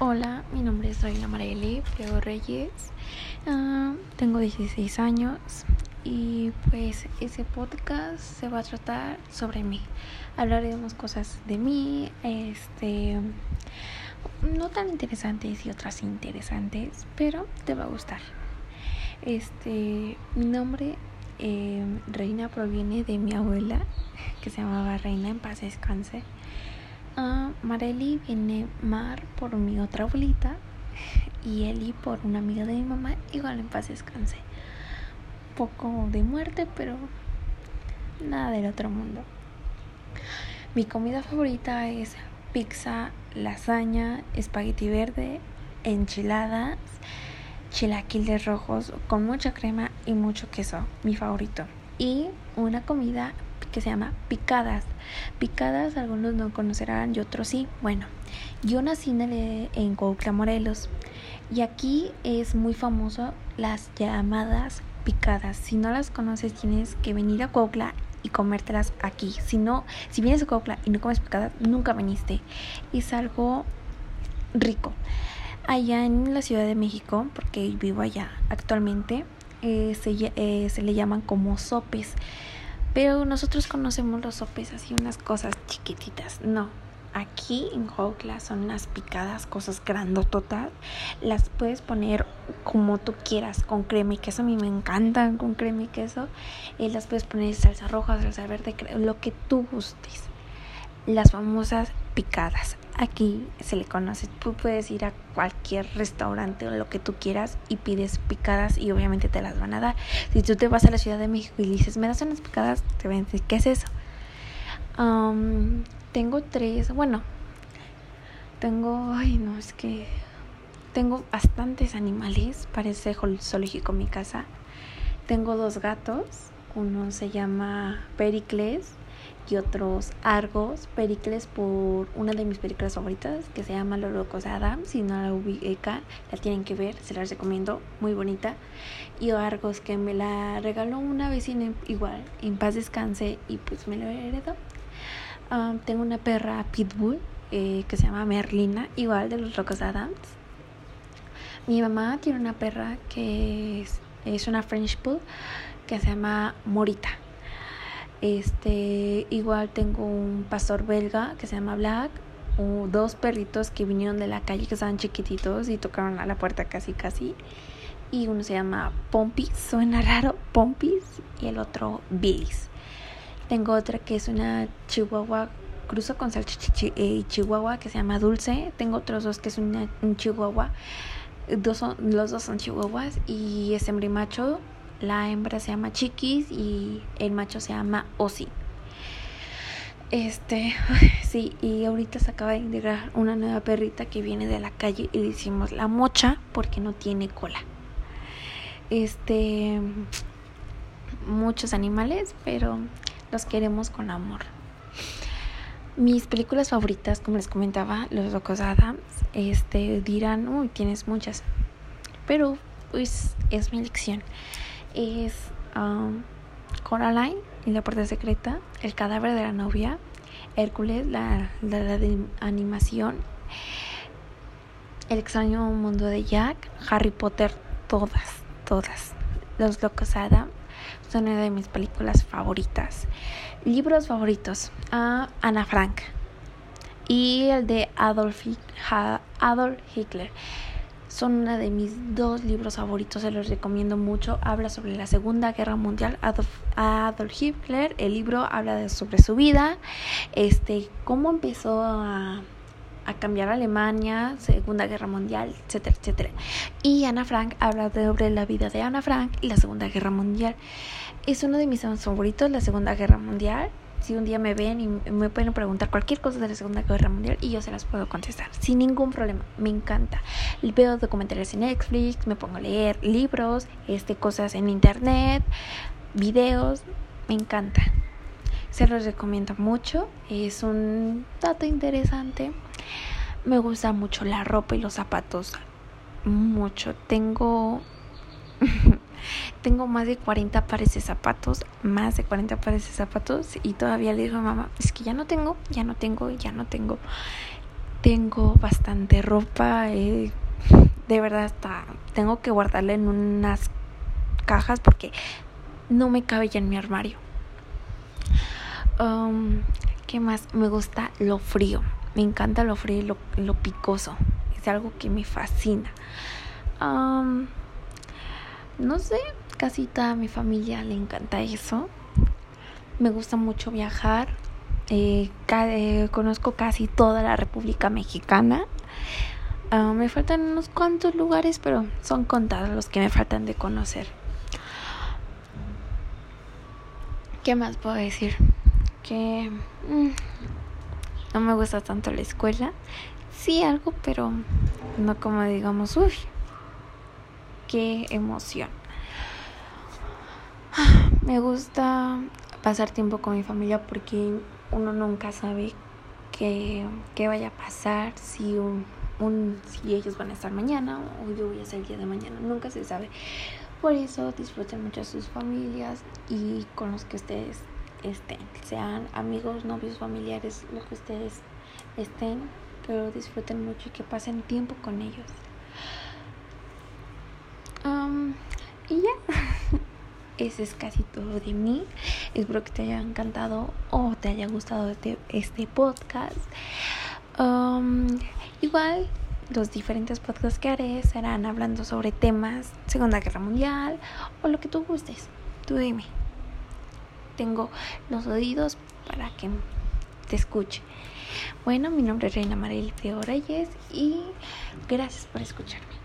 Hola, mi nombre es Reina Marely Pleo Reyes. Ah, tengo 16 años y pues ese podcast se va a tratar sobre mí. Hablaremos cosas de mí, este, no tan interesantes y otras interesantes, pero te va a gustar. Este, mi nombre eh, Reina proviene de mi abuela que se llamaba Reina en paz descanse. Uh, Marely viene Mar por mi otra abuelita y Eli por una amiga de mi mamá, igual en paz descanse. Poco de muerte, pero nada del otro mundo. Mi comida favorita es pizza, lasaña, espagueti verde, enchiladas, chilaquiles rojos con mucha crema y mucho queso, mi favorito. Y una comida que se llama Picadas. Picadas algunos no conocerán y otros sí. Bueno, yo nací en, en Morelos y aquí es muy famoso las llamadas picadas. Si no las conoces tienes que venir a Cuautla y comértelas aquí. Si no, si vienes a Cuautla y no comes picadas, nunca viniste. Es algo rico. Allá en la Ciudad de México, porque vivo allá actualmente, eh, eh, se le llaman como sopes. Pero nosotros conocemos los sopes así, unas cosas chiquititas. No, aquí en Jocla son unas picadas, cosas grandototas. Las puedes poner como tú quieras, con crema y queso. A mí me encantan con crema y queso. Y las puedes poner salsa roja, salsa verde, lo que tú gustes. Las famosas picadas aquí se le conoce. Tú puedes ir a cualquier restaurante o lo que tú quieras y pides picadas y obviamente te las van a dar. Si tú te vas a la Ciudad de México y dices, me das unas picadas, te van a decir, ¿qué es eso? tengo tres, bueno, tengo, ay no, es que tengo bastantes animales, parece zoológico mi casa. Tengo dos gatos, uno se llama Pericles y otros Argos, Pericles por una de mis películas favoritas que se llama Los Locos Adam, si no la ubica, la tienen que ver, se las recomiendo, muy bonita. Y Argos que me la regaló una vecina igual, en paz descanse y pues me lo heredó. Um, tengo una perra pitbull eh, que se llama Merlina, igual de los Locos Adams. Mi mamá tiene una perra que es, es una French Bull que se llama Morita este, igual tengo un pastor belga que se llama Black, dos perritos que vinieron de la calle que estaban chiquititos y tocaron a la puerta casi casi. Y uno se llama Pompis, suena raro, Pompis, y el otro Billis. Tengo otra que es una chihuahua, cruzo con salchicha eh, chihuahua que se llama Dulce. Tengo otros dos que es una, un chihuahua. Dos son, los dos son chihuahuas y es macho la hembra se llama Chiquis y el macho se llama Osi. Este, sí, y ahorita se acaba de integrar una nueva perrita que viene de la calle y le hicimos la mocha porque no tiene cola. Este, muchos animales, pero los queremos con amor. Mis películas favoritas, como les comentaba, Los Locos Adams, este, dirán, uy, tienes muchas, pero pues es mi elección es um, Coraline y la puerta secreta, El cadáver de la novia, Hércules, la, de animación, El extraño mundo de Jack, Harry Potter, todas, todas. Los Locos Adam son una de mis películas favoritas. Libros favoritos, uh, Ana Frank y el de Adolf, Adolf Hitler. Son uno de mis dos libros favoritos, se los recomiendo mucho. Habla sobre la Segunda Guerra Mundial. Adolf, Hitler, el libro habla de, sobre su vida, este, cómo empezó a, a cambiar Alemania, Segunda Guerra Mundial, etcétera, etcétera. Y Ana Frank habla sobre la vida de Ana Frank y la Segunda Guerra Mundial. Es uno de mis favoritos, la Segunda Guerra Mundial si un día me ven y me pueden preguntar cualquier cosa de la Segunda Guerra Mundial y yo se las puedo contestar sin ningún problema. Me encanta. Veo documentales en Netflix, me pongo a leer libros, este, cosas en internet, videos. Me encanta. Se los recomiendo mucho. Es un dato interesante. Me gusta mucho la ropa y los zapatos. Mucho. Tengo Tengo más de 40 pares de zapatos, más de 40 pares de zapatos y todavía le digo a mamá, es que ya no tengo, ya no tengo, ya no tengo. tengo bastante ropa. Eh, de verdad, hasta tengo que guardarla en unas cajas porque no me cabe ya en mi armario. Um, ¿Qué más? Me gusta lo frío. Me encanta lo frío y lo, picoso. Es algo que me fascina. Um, no sé, casi toda mi familia le encanta eso. Me gusta mucho viajar. Eh, eh, conozco casi toda la República Mexicana. Ah, me faltan unos cuantos lugares, pero son contados los que me faltan de conocer. ¿Qué más puedo decir? Que mm, no me gusta tanto la escuela. Sí, algo, pero no como digamos, uy, qué emoción. Me gusta pasar tiempo con mi familia porque uno nunca sabe qué, qué vaya a pasar, si, un, un, si ellos van a estar mañana o yo voy a ser el día de mañana, nunca se sabe. Por eso disfruten mucho sus familias y con los que ustedes estén, sean amigos, novios, familiares, lo que ustedes estén, pero disfruten mucho y que pasen tiempo con ellos. y ya. Ese es casi todo de mí. Espero que te haya encantado o te haya gustado este, este podcast. Um, igual, los diferentes podcasts que haré serán hablando sobre temas Segunda Guerra Mundial o lo que tú gustes. Tú dime. Tengo los oídos para que te escuche. Bueno, mi nombre es Reina Maril Reyes y gracias por escucharme.